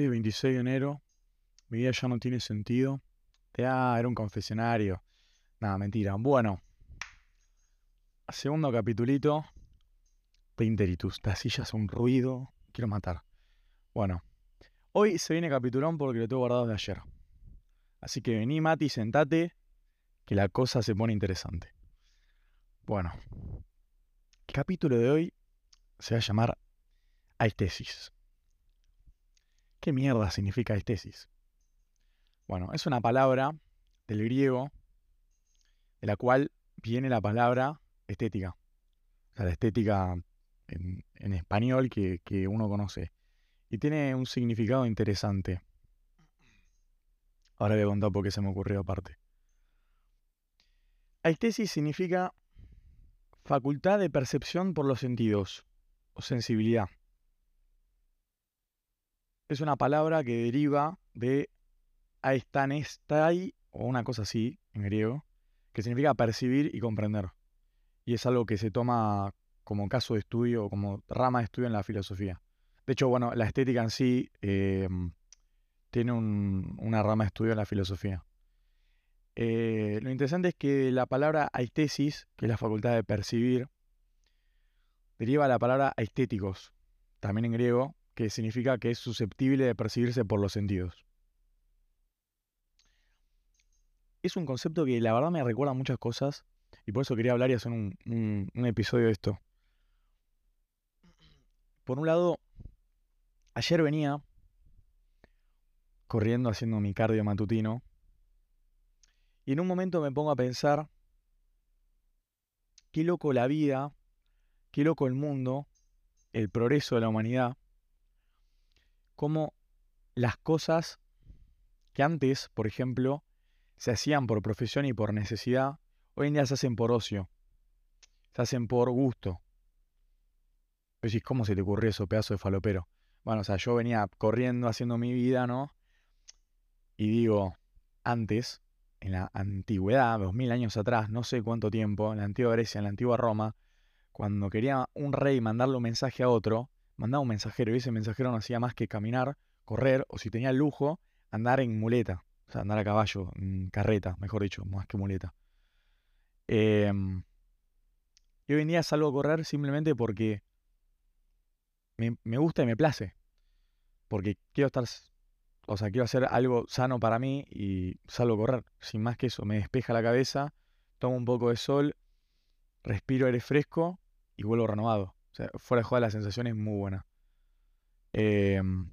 Hoy es 26 de enero, mi vida ya no tiene sentido. Ah, era un confesionario. Nada, mentira. Bueno, segundo capitulito. Pinteritus, esta silla hace un ruido. Quiero matar. Bueno, hoy se viene capitulón porque lo tengo guardado de ayer. Así que vení, Mati, sentate, que la cosa se pone interesante. Bueno, el capítulo de hoy se va a llamar Aistesis. ¿Qué mierda significa aistesis? Bueno, es una palabra del griego de la cual viene la palabra estética. O sea, la estética en, español que, que uno conoce. Y tiene un significado interesante. Ahora voy a contar por qué se me ocurrió aparte. Aistesis significa facultad de percepción por los sentidos o sensibilidad es una palabra que deriva de aistanestai, o una cosa así, en griego, que significa percibir y comprender. Y es algo que se toma como caso de estudio, o como rama de estudio en la filosofía. De hecho, bueno, la estética en sí em, tiene una rama de estudio en la filosofía. Eh, lo interesante es que la palabra aistesis, que es la facultad de percibir, deriva de la palabra aestéticos, también en griego, que significa que es susceptible de percibirse por los sentidos. Es un concepto que la verdad me recuerda muchas cosas y por eso quería hablar y hacer un, un episodio de esto. Por un lado, ayer venía corriendo haciendo mi cardio matutino y en un momento me pongo a pensar, qué loco la vida, qué loco el mundo, el progreso de la humanidad, cómo las cosas que antes, por ejemplo, se hacían por profesión y por necesidad, hoy en día se hacen por ocio, se hacen por gusto. Decís, ¿cómo se te ocurrió eso, pedazo de falopero? Bueno, o sea, yo venía corriendo, haciendo mi vida, ¿no? Y digo, antes, en la antigüedad, dos mil años atrás, no sé cuánto tiempo, en la antigua Grecia, en la antigua Roma, cuando quería un rey mandarle un mensaje a otro, mandaba un mensajero y ese mensajero no hacía más que caminar, correr o si tenía lujo, andar en muleta. O sea, andar a caballo, en carreta, mejor dicho, más que muleta. Em, y hoy en día salgo a correr simplemente porque me, me, gusta y me place. Porque quiero estar, o sea, quiero hacer algo sano para mí y salgo a correr. Sin más que eso, me despeja la cabeza, tomo un poco de sol, respiro aire fresco y vuelvo renovado. Fuera de juego la sensación es muy buena. Em,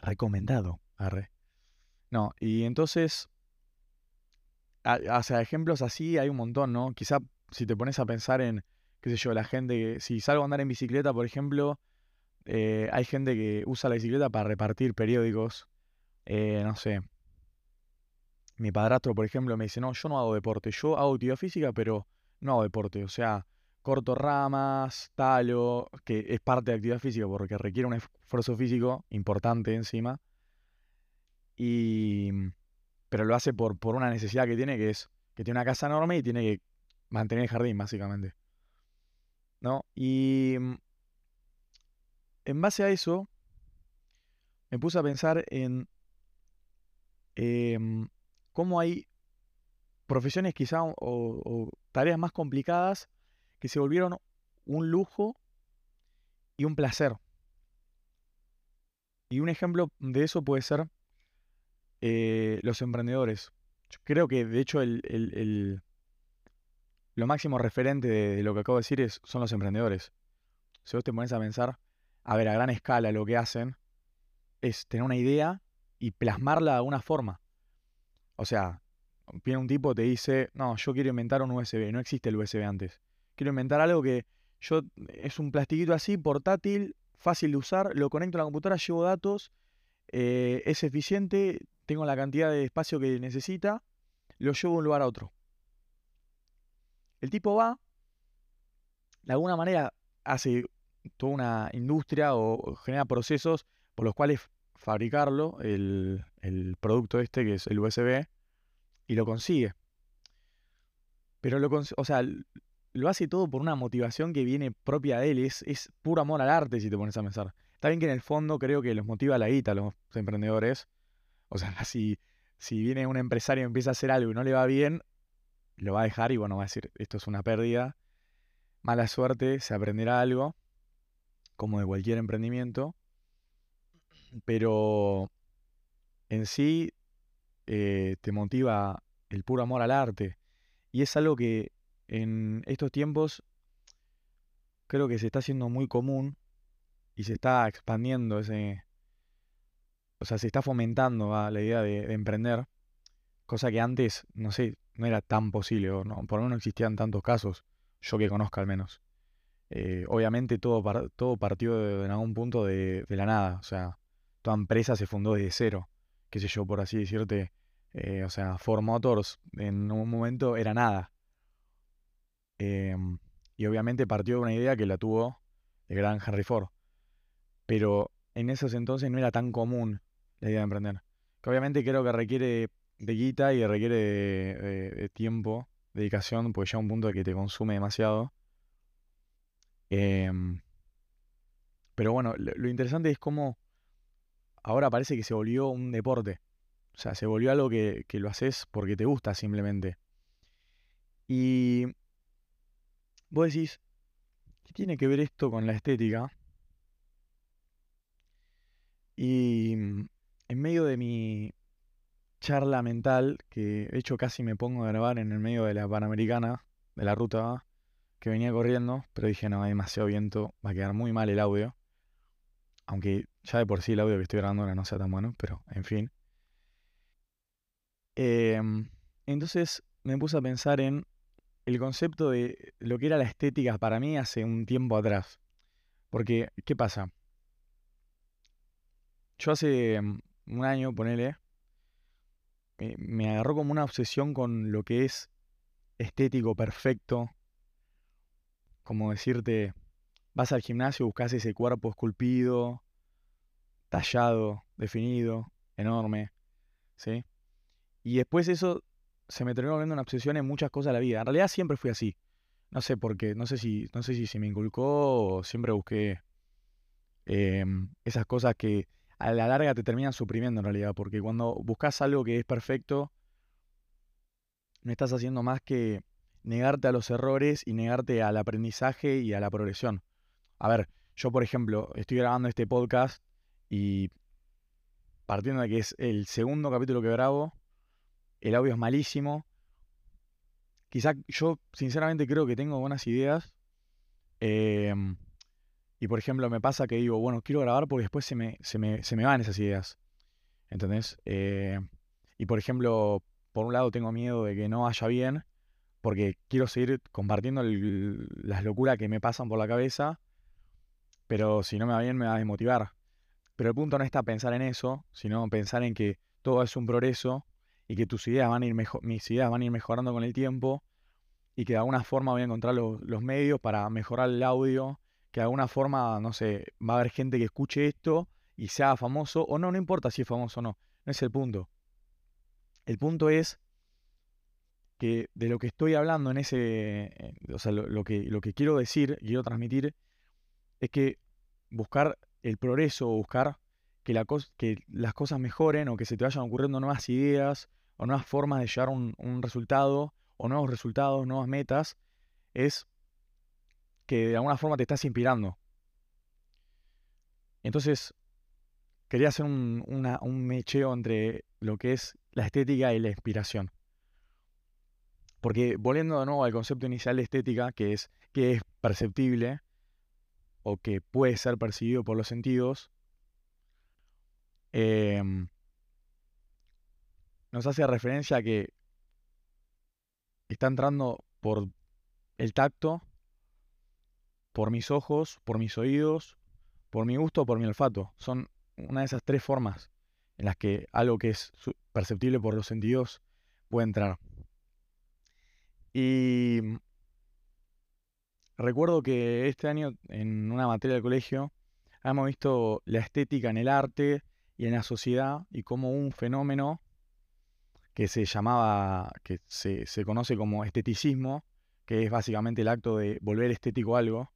recomendado, arre. No, y entonces, sea, ejemplos así hay un montón, ¿no? Quizá si te pones a pensar en, qué sé yo, la gente, si salgo a andar en bicicleta, por ejemplo, eh, hay gente que usa la bicicleta para repartir periódicos, eh, no sé. Mi padrastro, por ejemplo, me dice, no, yo no hago deporte, yo hago actividad física, pero no hago deporte, o sea, corto ramas, talo, que es parte de actividad física porque requiere un esfuerzo físico importante encima. Y, pero lo hace por, por una necesidad que tiene, que es que tiene una casa enorme y tiene que mantener el jardín, básicamente. ¿No? Y mm, en base a eso, me puse a pensar en em, cómo hay profesiones quizá o tareas más complicadas que se volvieron un lujo y un placer. Y un ejemplo de eso puede ser eh, los emprendedores. Yo creo que de hecho el, lo máximo referente de, lo que acabo de decir es, son los emprendedores. Si vos te pones a pensar, a ver, a gran escala lo que hacen es tener una idea y plasmarla de alguna forma. O sea, viene un tipo te dice, no, yo quiero inventar un USB, no existe el USB antes quiero inventar algo que yo es un plastiquito así, portátil, fácil de usar, lo conecto a la computadora, llevo datos, eh, es eficiente, tengo la cantidad de espacio que necesita, lo llevo de un lugar a otro. El tipo va, de alguna manera hace toda una industria o genera procesos por los cuales fabricarlo, el, el producto este que es el USB, y lo consigue. Pero lo, o sea, lo hace todo por una motivación que viene propia de él. Es, es puro amor al arte, si te pones a pensar. Está bien que en el fondo creo que los motiva la guita a los emprendedores. O sea, si, si viene un empresario y empieza a hacer algo y no le va bien, lo va a dejar y bueno, va a decir, esto es una pérdida. Mala suerte, se aprenderá algo, como de cualquier emprendimiento. Pero en sí eh, te motiva el puro amor al arte. Y es algo que en estos tiempos creo que se está haciendo muy común y se está expandiendo ese... O sea, se está fomentando la idea de, emprender, cosa que antes, no sé, no era tan posible, o no, por lo menos no existían tantos casos, yo que conozca al menos. Eh, obviamente todo, todo partió en algún punto de, de, la nada, o sea, toda empresa se fundó desde cero, qué sé yo, por así decirte, eh, o sea, Ford Motors en un momento era nada. Em, y obviamente partió de una idea que la tuvo el gran Henry Ford. Pero en esos entonces no era tan común la idea de emprender. Que obviamente creo que requiere de guita y requiere de, tiempo, dedicación, porque llega un punto de que te consume demasiado. Em, pero bueno, lo interesante es cómo ahora parece que se volvió un deporte. O sea, se volvió algo que, lo haces porque te gusta simplemente. Y vos decís, ¿qué tiene que ver esto con la estética? Y mm, en medio de mi charla mental, que de hecho casi me pongo a grabar en el medio de la Panamericana, de la ruta que venía corriendo, pero dije, no, hay demasiado viento, va a quedar muy mal el audio. Aunque ya de por sí el audio que estoy grabando ahora no sea tan bueno, pero en fin. Em, entonces me puse a pensar en el concepto de lo que era la estética para mí hace un tiempo atrás. Porque, ¿qué pasa? Yo hace mm, un año, ponele, me agarró como una obsesión con lo que es estético perfecto. Como decirte, vas al gimnasio, buscas ese cuerpo esculpido, tallado, definido, enorme, ¿sí? Y después eso se me terminó volviendo una obsesión en muchas cosas de la vida. En realidad siempre fui así. No sé por qué, no sé si, no sé si se me inculcó o siempre busqué em, esas cosas que a la larga te terminan suprimiendo en realidad. Porque cuando buscas algo que es perfecto, no estás haciendo más que negarte a los errores y negarte al aprendizaje y a la progresión. A ver, yo por ejemplo, estoy grabando este podcast y partiendo de que es el segundo capítulo que grabo, el audio es malísimo. Quizá yo sinceramente creo que tengo buenas ideas. Em, y por ejemplo me pasa que digo, bueno, quiero grabar porque después se me, se me, van esas ideas. ¿Entendés? Eh, y por ejemplo, por un lado tengo miedo de que no vaya bien, porque quiero seguir compartiendo las locuras que me pasan por la cabeza, pero si no me va bien me va a desmotivar. Pero el punto no está pensar en eso, sino pensar en que todo es un progreso y que tus ideas van a ir mis ideas van a ir mejorando con el tiempo y que de alguna forma voy a encontrar los, medios para mejorar el audio, que de alguna forma, no sé, va a haber gente que escuche esto y sea famoso o no, no importa si es famoso o no, no es el punto. El punto es que de lo que estoy hablando en ese, o sea, lo, que, lo que quiero decir, quiero transmitir, es que buscar el progreso buscar que, la que las cosas mejoren o que se te vayan ocurriendo nuevas ideas o nuevas formas de llegar a un, resultado, o nuevos resultados, nuevas metas, es que de alguna forma te estás inspirando. Entonces, quería hacer un, un, mecheo entre lo que es la estética y la inspiración. Porque volviendo de nuevo al concepto inicial de estética, que es que es perceptible o que puede ser percibido por los sentidos, eh, nos hace referencia a que está entrando por el tacto, por mis ojos, por mis oídos, por mi gusto, por mi olfato. Son una de esas tres formas en las que algo que es perceptible por los sentidos puede entrar. Y recuerdo que este año en una materia del colegio hemos visto la estética en el arte y en la sociedad y como un fenómeno que se llamaba, que se, conoce como esteticismo, que es básicamente el acto de volver estético algo,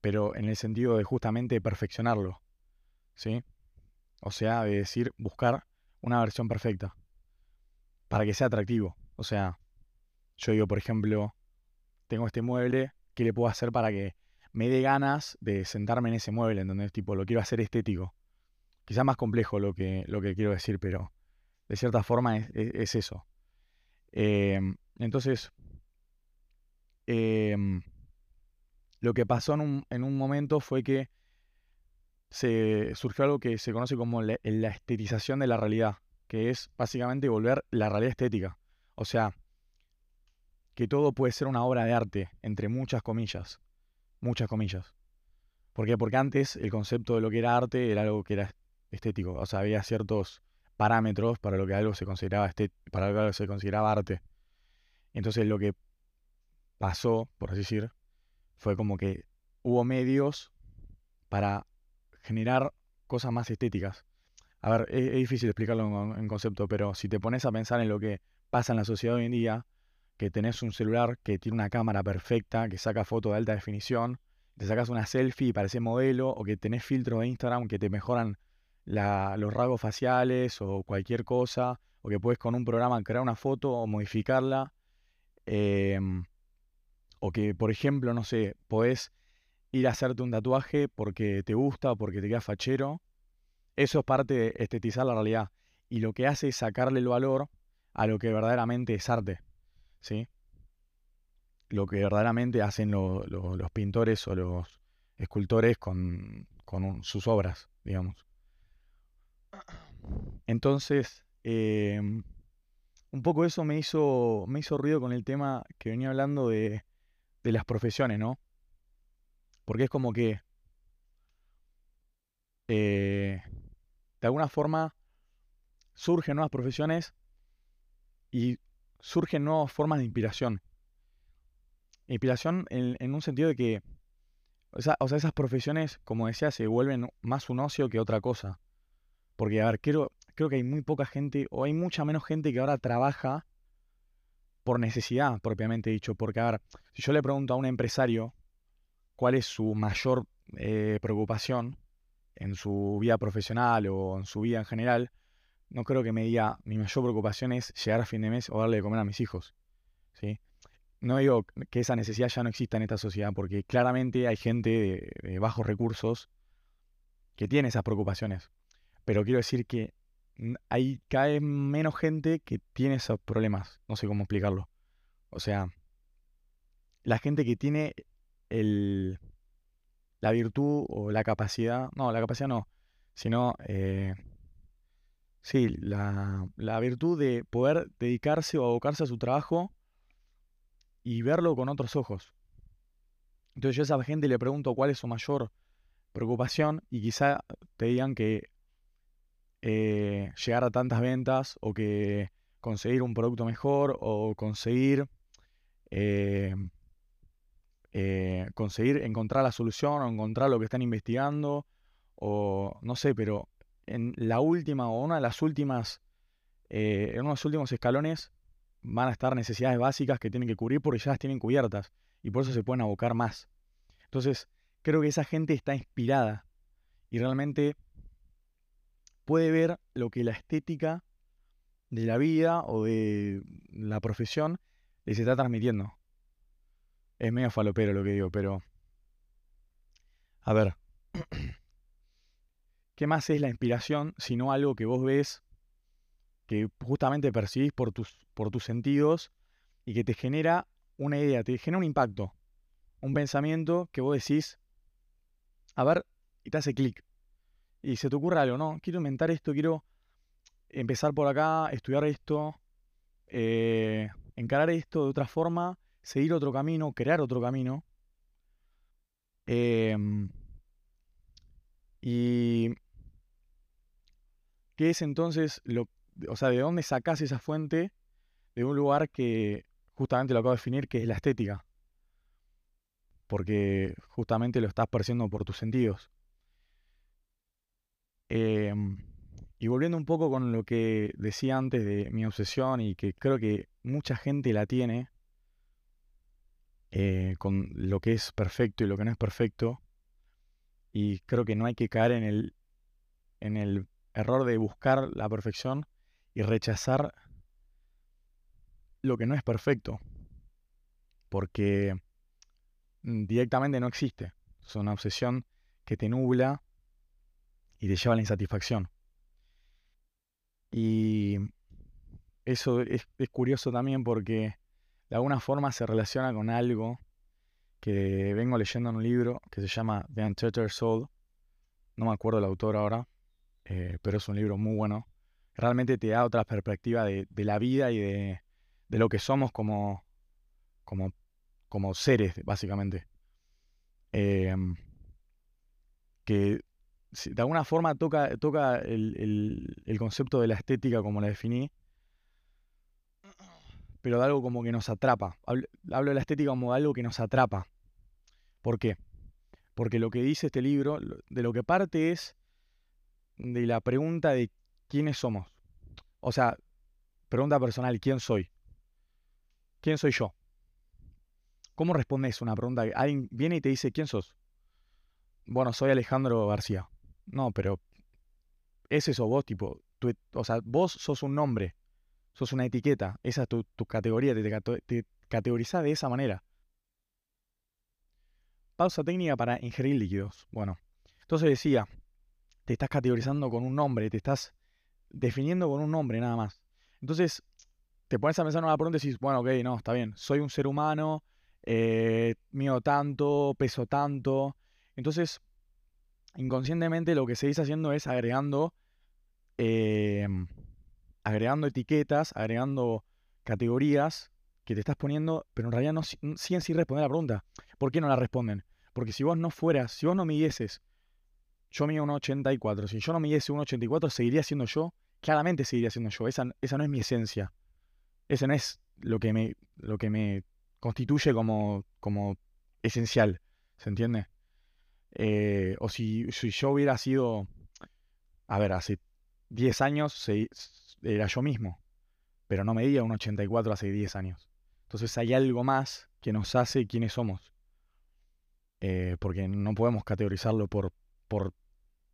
pero en el sentido de justamente perfeccionarlo, ¿sí? O sea, de decir, buscar una versión perfecta para que sea atractivo. O sea, yo digo, por ejemplo, tengo este mueble, ¿qué le puedo hacer para que me dé ganas de sentarme en ese mueble? En tipo, lo quiero hacer estético. Quizá más complejo lo que, lo que quiero decir, pero de cierta forma es, eso. Em, entonces, em, lo que pasó en un, en un, momento fue que se surgió algo que se conoce como la, la estetización de la realidad, que es básicamente volver la realidad estética. O sea, que todo puede ser una obra de arte, entre muchas comillas. Muchas comillas. ¿Por qué? Porque antes el concepto de lo que era arte era algo que era estético. O sea, había ciertos parámetros para lo que algo se consideraba para algo se consideraba arte. Entonces lo que pasó, por así decir, fue como que hubo medios para generar cosas más estéticas. A ver, es, difícil explicarlo en, en, concepto, pero si te pones a pensar en lo que pasa en la sociedad hoy en día, que tenés un celular que tiene una cámara perfecta, que saca fotos de alta definición, te sacas una selfie y parece modelo, o que tenés filtros de Instagram que te mejoran los rasgos faciales o cualquier cosa, o que puedes con un programa crear una foto o modificarla, em, o que, por ejemplo, no sé, podés ir a hacerte un tatuaje porque te gusta o porque te queda fachero. Eso es parte de estetizar la realidad. Y lo que hace es sacarle el valor a lo que verdaderamente es arte. ¿sí? Lo que verdaderamente hacen los pintores o los escultores con, sus obras, digamos. Entonces, em, un poco eso me hizo, me hizo ruido con el tema que venía hablando de, de las profesiones, ¿no? Porque es como que eh, de alguna forma surgen nuevas profesiones y surgen nuevas formas de inspiración. Inspiración en, un sentido de que, o sea, esas profesiones, como decía, se vuelven más un ocio que otra cosa. Porque, a ver, creo, creo que hay muy poca gente, o hay mucha menos gente que ahora trabaja por necesidad, propiamente dicho. Porque, a ver, si yo le pregunto a un empresario cuál es su mayor eh, preocupación en su vida profesional o en su vida en general, no creo que me diga, mi mayor preocupación es llegar a fin de mes o darle de comer a mis hijos. ¿sí? No digo que esa necesidad ya no exista en esta sociedad, porque claramente hay gente de, bajos recursos que tiene esas preocupaciones. Pero quiero decir que hay cada menos gente que tiene esos problemas. No sé cómo explicarlo. O sea, la gente que tiene el, la virtud o la capacidad, no, la capacidad no, sino eh, Sí, la, virtud de poder dedicarse o abocarse a su trabajo y verlo con otros ojos. Entonces yo a esa gente le pregunto cuál es su mayor preocupación y quizá te digan que eh, llegar a tantas ventas o que conseguir un producto mejor o conseguir eh, eh, conseguir encontrar la solución o encontrar lo que están investigando o no sé, pero en la última o una de las últimas, en unos últimos escalones van a estar necesidades básicas que tienen que cubrir porque ya las tienen cubiertas y por eso se pueden abocar más. Entonces, creo que esa gente está inspirada y realmente puede ver lo que la estética de la vida o de la profesión les está transmitiendo. Es medio falopero lo que digo, pero... A ver. ¿Qué más es la inspiración sino algo que vos ves, que justamente percibís por tus, por tus sentidos y que te genera una idea, te genera un impacto, un pensamiento que vos decís, a ver, y te hace clic. Y se te ocurre algo, ¿no? Quiero inventar esto, quiero empezar por acá, estudiar esto, eh, encarar esto de otra forma, seguir otro camino, crear otro camino. Em, y ¿Qué es entonces lo, o sea, de dónde sacás esa fuente de un lugar que justamente lo acabo de definir, que es la estética? Porque justamente lo estás percibiendo por tus sentidos. Em, y volviendo un poco con lo que decía antes de mi obsesión y que creo que mucha gente la tiene eh, con lo que es perfecto y lo que no es perfecto, y creo que no hay que caer en el, en el error de buscar la perfección y rechazar lo que no es perfecto, porque mm, directamente no existe. Es una obsesión que te nubla y te lleva a la insatisfacción. Y eso es, curioso también porque de alguna forma se relaciona con algo que vengo leyendo en un libro que se llama The Untethered Soul. No me acuerdo el autor ahora, eh, pero es un libro muy bueno. Realmente te da otra perspectiva de, la vida y de, lo que somos como, como, como seres, básicamente. Em, que de alguna forma toca, toca el, el, concepto de la estética como la definí, pero de algo como que nos atrapa. Hablo, hablo, de la estética como de algo que nos atrapa. ¿Por qué? Porque lo que dice este libro, de lo que parte es de la pregunta de quiénes somos. O sea, pregunta personal, ¿quién soy? ¿Quién soy yo? ¿Cómo respondes una pregunta? Alguien viene y te dice, ¿quién sos? Bueno, soy Alejandro García. No, pero es eso vos, tipo, o sea, vos sos un nombre, sos una etiqueta, esa es tu, categoría, te, te categorizás de esa manera. Pausa técnica para ingerir líquidos. Bueno, entonces decía, te estás categorizando con un nombre, te estás definiendo con un nombre nada más. Entonces, te pones a pensar en una pregunta y dices, bueno, ok, no, está bien, soy un ser humano, eh, mío tanto, peso tanto. Entonces, inconscientemente lo que seguís haciendo es agregando, em, agregando etiquetas, agregando categorías que te estás poniendo, pero en realidad no siguen sin responder la pregunta. ¿Por qué no la responden? Porque si vos no fueras, si vos no midieses, yo mido 1,84, si yo no midiese 1,84, seguiría siendo yo, claramente seguiría siendo yo, esa, esa no es mi esencia, esa no es lo que me, lo que me constituye como, como esencial, ¿se entiende? Eh, o si, si, yo hubiera sido, a ver, hace 10 años era yo mismo, pero no medía 1,84 hace 10 años. Entonces hay algo más que nos hace quienes somos. Eh, porque no podemos categorizarlo por, por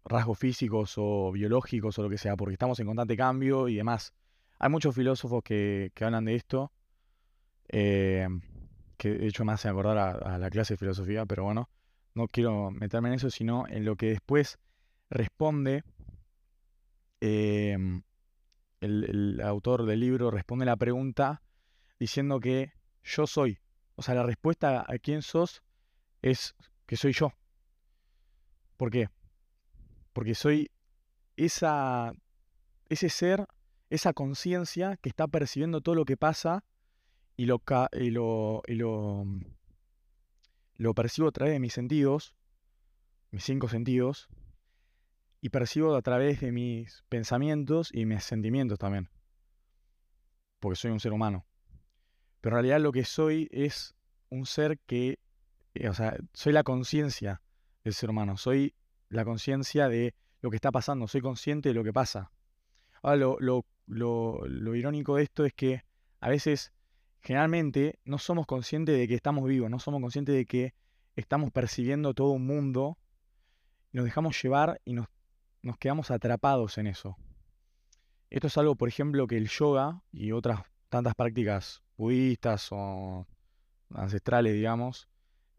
rasgos físicos o biológicos o lo que sea, porque estamos en constante cambio y demás. Hay muchos filósofos que, hablan de esto, eh, que de hecho me hacen acordar a, la clase de filosofía, pero bueno, no quiero meterme en eso, sino en lo que después responde em, el, autor del libro, responde la pregunta diciendo que yo soy. O sea, la respuesta a quién sos es que soy yo. ¿Por qué? Porque soy esa, ese ser, esa conciencia que está percibiendo todo lo que pasa y lo, y lo, y lo, lo percibo a través de mis sentidos, mis cinco sentidos, y percibo a través de mis pensamientos y mis sentimientos también. Porque soy un ser humano. Pero en realidad lo que soy es un ser que, eh, o sea, soy la conciencia del ser humano, soy la conciencia de lo que está pasando, soy consciente de lo que pasa. Ahora, lo, lo, lo, irónico de esto es que a veces, generalmente, no somos conscientes de que estamos vivos, no somos conscientes de que estamos percibiendo todo un mundo, nos dejamos llevar y nos, quedamos atrapados en eso. Esto es algo, por ejemplo, que el yoga y otras tantas prácticas budistas o ancestrales, digamos,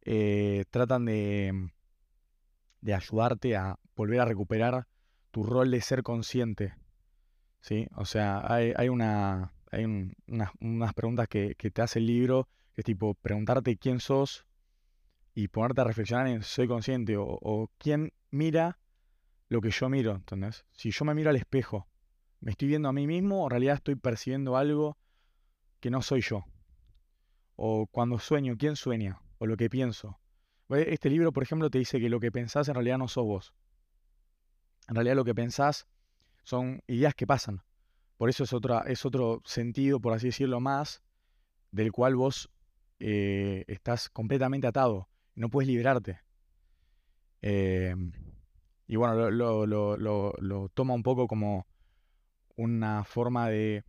eh, tratan de, de ayudarte a volver a recuperar tu rol de ser consciente. ¿sí? O sea, hay, una, hay unas, preguntas que, te hace el libro, que es tipo preguntarte quién sos y ponerte a reflexionar en soy consciente o, o quién mira lo que yo miro, ¿entendés? Si yo me miro al espejo, ¿me estoy viendo a mí mismo o en realidad estoy percibiendo algo que no soy yo. O cuando sueño, ¿quién sueña? O lo que pienso. Este libro, por ejemplo, te dice que lo que pensás en realidad no sos vos. En realidad lo que pensás son ideas que pasan. Por eso es, otra, es otro sentido, por así decirlo, más del cual vos eh, estás completamente atado. No puedes liberarte. Em, y bueno, lo, lo toma un poco como una forma de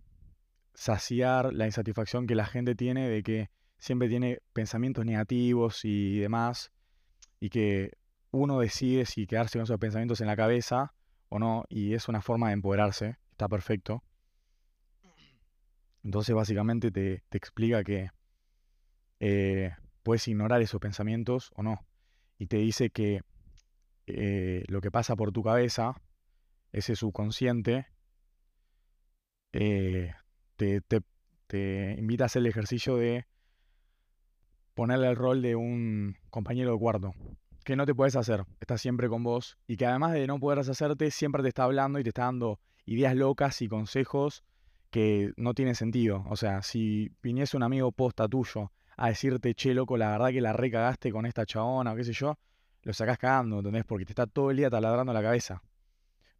saciar la insatisfacción que la gente tiene de que siempre tiene pensamientos negativos y demás, y que uno decide si quedarse con esos pensamientos en la cabeza o no, y es una forma de empoderarse, está perfecto. Entonces básicamente te, explica que eh, puedes ignorar esos pensamientos o no. Y te dice que eh, lo que pasa por tu cabeza, ese subconsciente, eh, te, te invita a hacer el ejercicio de ponerle el rol de un compañero de cuarto, que no te puedes hacer, está siempre con vos y que además de no poder hacerte, siempre te está hablando y te está dando ideas locas y consejos que no tienen sentido. O sea, si viniese un amigo posta tuyo a decirte, che, loco, la verdad que la recagaste con esta chabona o qué sé yo, lo sacás cagando, ¿entendés? Porque te está todo el día taladrando la cabeza.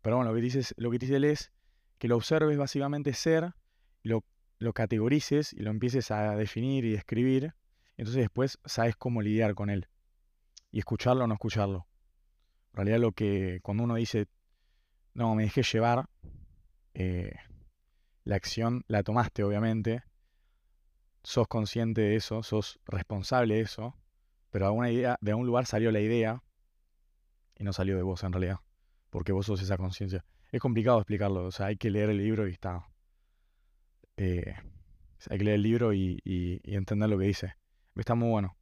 Pero bueno, lo que, dices, lo que dice él es que lo observes básicamente ser, lo, lo categorices y lo empieces a definir y escribir. Entonces después sabes cómo lidiar con él y escucharlo o no escucharlo. En realidad lo que cuando uno dice, no, me dejé llevar, eh, la acción la tomaste obviamente, sos consciente de eso, sos responsable de eso, pero de alguna idea, de algún lugar salió la idea y no salió de vos en realidad, porque vos sos esa conciencia. Es complicado explicarlo, o sea, hay que leer el libro y está. Eh, hay que leer el libro y entender lo que dice. Está muy bueno.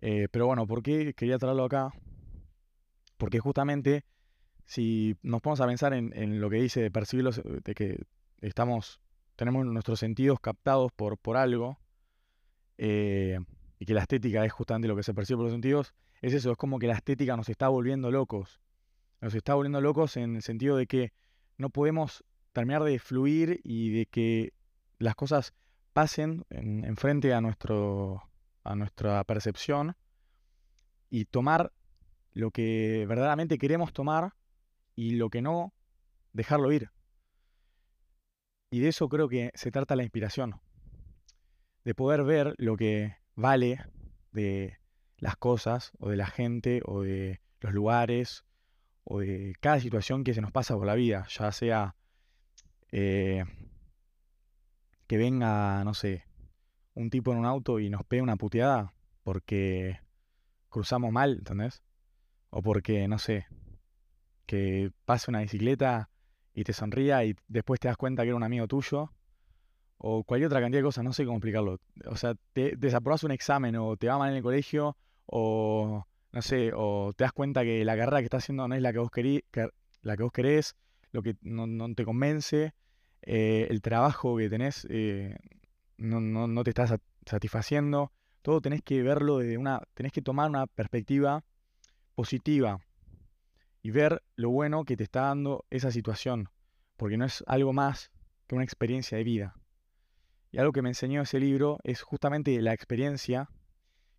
Eh, pero bueno, ¿por qué quería traerlo acá? Porque justamente si nos ponemos a pensar en, lo que dice de percibirlos, eh, de que estamos, tenemos nuestros sentidos captados por, por algo, eh, y que la estética es justamente lo que se percibe por los sentidos, es eso, es como que la estética nos está volviendo locos. Nos está volviendo locos en el sentido de que no podemos terminar de fluir y de que las cosas pasen en frente a nuestro, a nuestra percepción y tomar lo que verdaderamente queremos tomar y lo que no, dejarlo ir. Y de eso creo que se trata la inspiración, de poder ver lo que vale de las cosas o de la gente o de los lugares o de cada situación que se nos pasa por la vida, ya sea eh, que venga, no sé, un tipo en un auto y nos pega una puteada porque cruzamos mal, ¿entendés? O porque, no sé, que pase una bicicleta y te sonría y después te das cuenta que era un amigo tuyo. O cualquier otra cantidad de cosas, no sé cómo explicarlo. O sea, te desaprobas un examen o te va mal en el colegio o, no sé, o te das cuenta que la carrera que estás haciendo no es la que vos, querí, la que vos querés, lo que no, te convence, eh, el trabajo que tenés eh, no, no, no te estás satisfaciendo. Todo tenés que verlo desde una. tenés que tomar una perspectiva positiva y ver lo bueno que te está dando esa situación. Porque no es algo más que una experiencia de vida. Y algo que me enseñó ese libro es justamente la experiencia,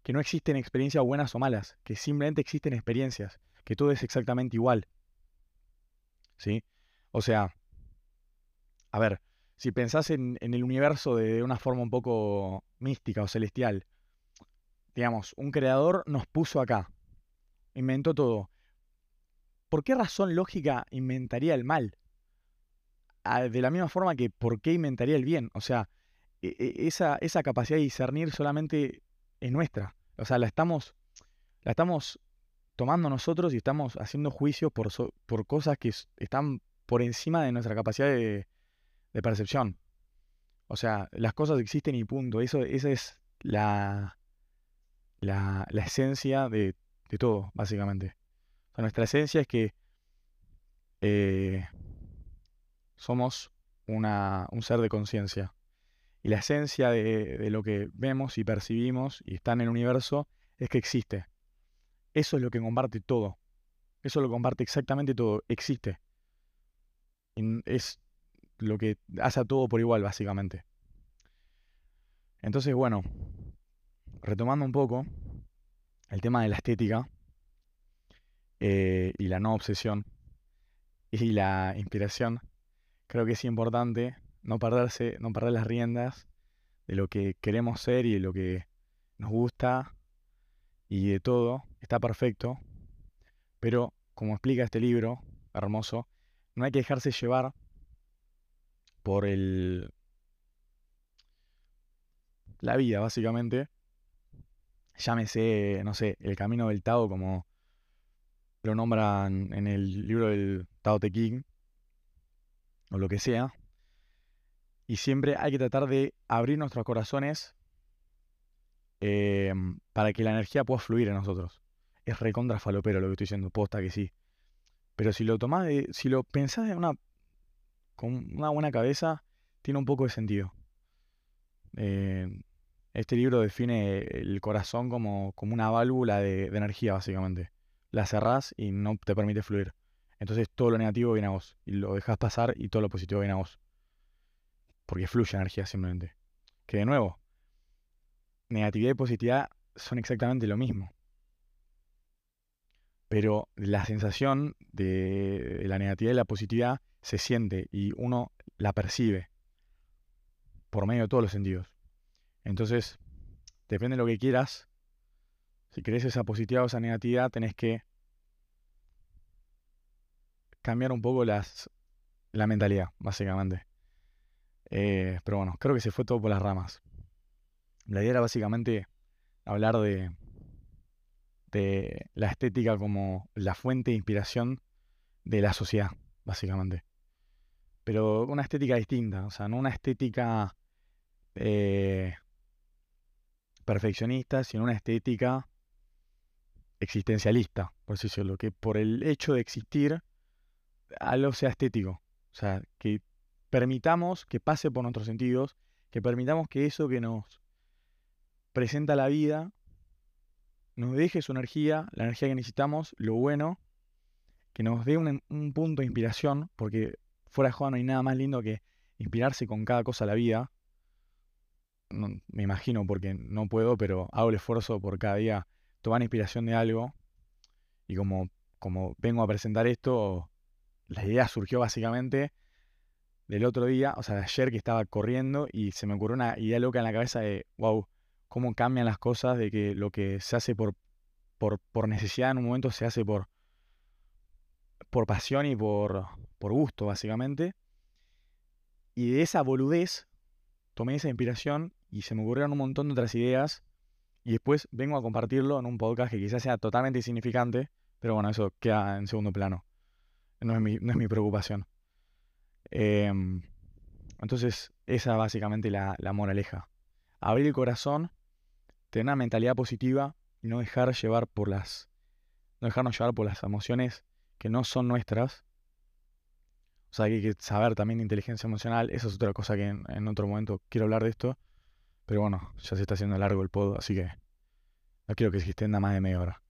que no existen experiencias buenas o malas, que simplemente existen experiencias, que todo es exactamente igual. ¿Sí? O sea, a ver, si pensás en, el universo de, una forma un poco mística o celestial, digamos, un creador nos puso acá, inventó todo. ¿Por qué razón lógica inventaría el mal? Ah, de la misma forma que ¿por qué inventaría el bien? O sea, e, e, esa, esa capacidad de discernir solamente es nuestra. O sea, la estamos, la estamos tomando nosotros y estamos haciendo juicios por, por cosas que están por encima de nuestra capacidad de, de percepción. O sea, las cosas existen y punto. Eso, esa es la, la, esencia de, todo, básicamente. Nuestra esencia es que eh, somos una, un ser de conciencia. Y la esencia de, de, lo que vemos y percibimos y está en el universo es que existe. Eso es lo que comparte todo. Eso lo comparte exactamente todo. Existe. es lo que hace a todo por igual, básicamente. Entonces, bueno, retomando un poco el tema de la estética eh, y la no obsesión y la inspiración, creo que es importante no perderse, no perder las riendas de lo que queremos ser y de lo que nos gusta y de todo. Está perfecto, pero como explica este libro hermoso, no hay que dejarse llevar por el la vida, básicamente. Llámese, no sé, el camino del Tao como lo nombran en el libro del Tao Te Ching, o lo que sea. Y siempre hay que tratar de abrir nuestros corazones em, para que la energía pueda fluir en nosotros. Es recontra falopero lo que estoy diciendo, posta que sí. Pero si lo tomás de, si lo pensás de una, con una buena cabeza, tiene un poco de sentido. Em, este libro define el corazón como, como una válvula de, energía, básicamente. La cerrás y no te permite fluir. Entonces todo lo negativo viene a vos. Y lo dejas pasar y todo lo positivo viene a vos. Porque fluye energía simplemente. Que de nuevo, negatividad y positividad son exactamente lo mismo. Pero la sensación de la negatividad y la positividad se siente y uno la percibe por medio de todos los sentidos. Entonces, depende de lo que quieras. Si querés esa positividad o esa negatividad, tenés que cambiar un poco las, la mentalidad, básicamente. Eh, pero bueno, creo que se fue todo por las ramas. La idea era básicamente hablar de, de la estética como la fuente de inspiración de la sociedad, básicamente. Pero una estética distinta, o sea, no una estética eh, perfeccionista, sino una estética existencialista, por así decirlo, que por el hecho de existir algo sea estético. O sea, que permitamos que pase por nuestros sentidos, que permitamos que eso que nos presenta la vida nos deje su energía, la energía que necesitamos, lo bueno, que nos dé un, punto de inspiración, porque fuera de juego no hay nada más lindo que inspirarse con cada cosa de la vida, me imagino porque no puedo, pero hago el esfuerzo por cada día tomar inspiración de algo. Y como, como vengo a presentar esto, la idea surgió básicamente del otro día, o sea, de ayer que estaba corriendo y se me ocurrió una idea loca en la cabeza de, wow, cómo cambian las cosas, de que lo que se hace por, por, por necesidad en un momento se hace por, por pasión y por, por gusto, básicamente. Y de esa boludez tomé esa inspiración y se me ocurrieron un montón de otras ideas y después vengo a compartirlo en un podcast que quizás sea totalmente insignificante, pero bueno, eso queda en segundo plano. No es mi, no es mi preocupación. Em, entonces, esa básicamente la, la moraleja. Abrir el corazón, tener una mentalidad positiva y no dejar llevar por las. No dejarnos llevar por las emociones que no son nuestras. O sea, hay que saber también inteligencia emocional. Esa es otra cosa que en otro momento quiero hablar de esto. Pero bueno, ya se está haciendo largo el pod, así que no quiero que se extienda más de media hora.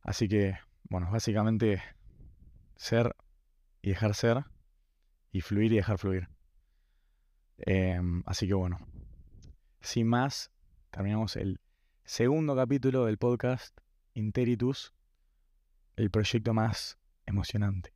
Así que, bueno, básicamente ser y dejar ser y fluir y dejar fluir. Em, así que bueno, sin más, terminamos el segundo capítulo del podcast Interitus, el proyecto más emocionante.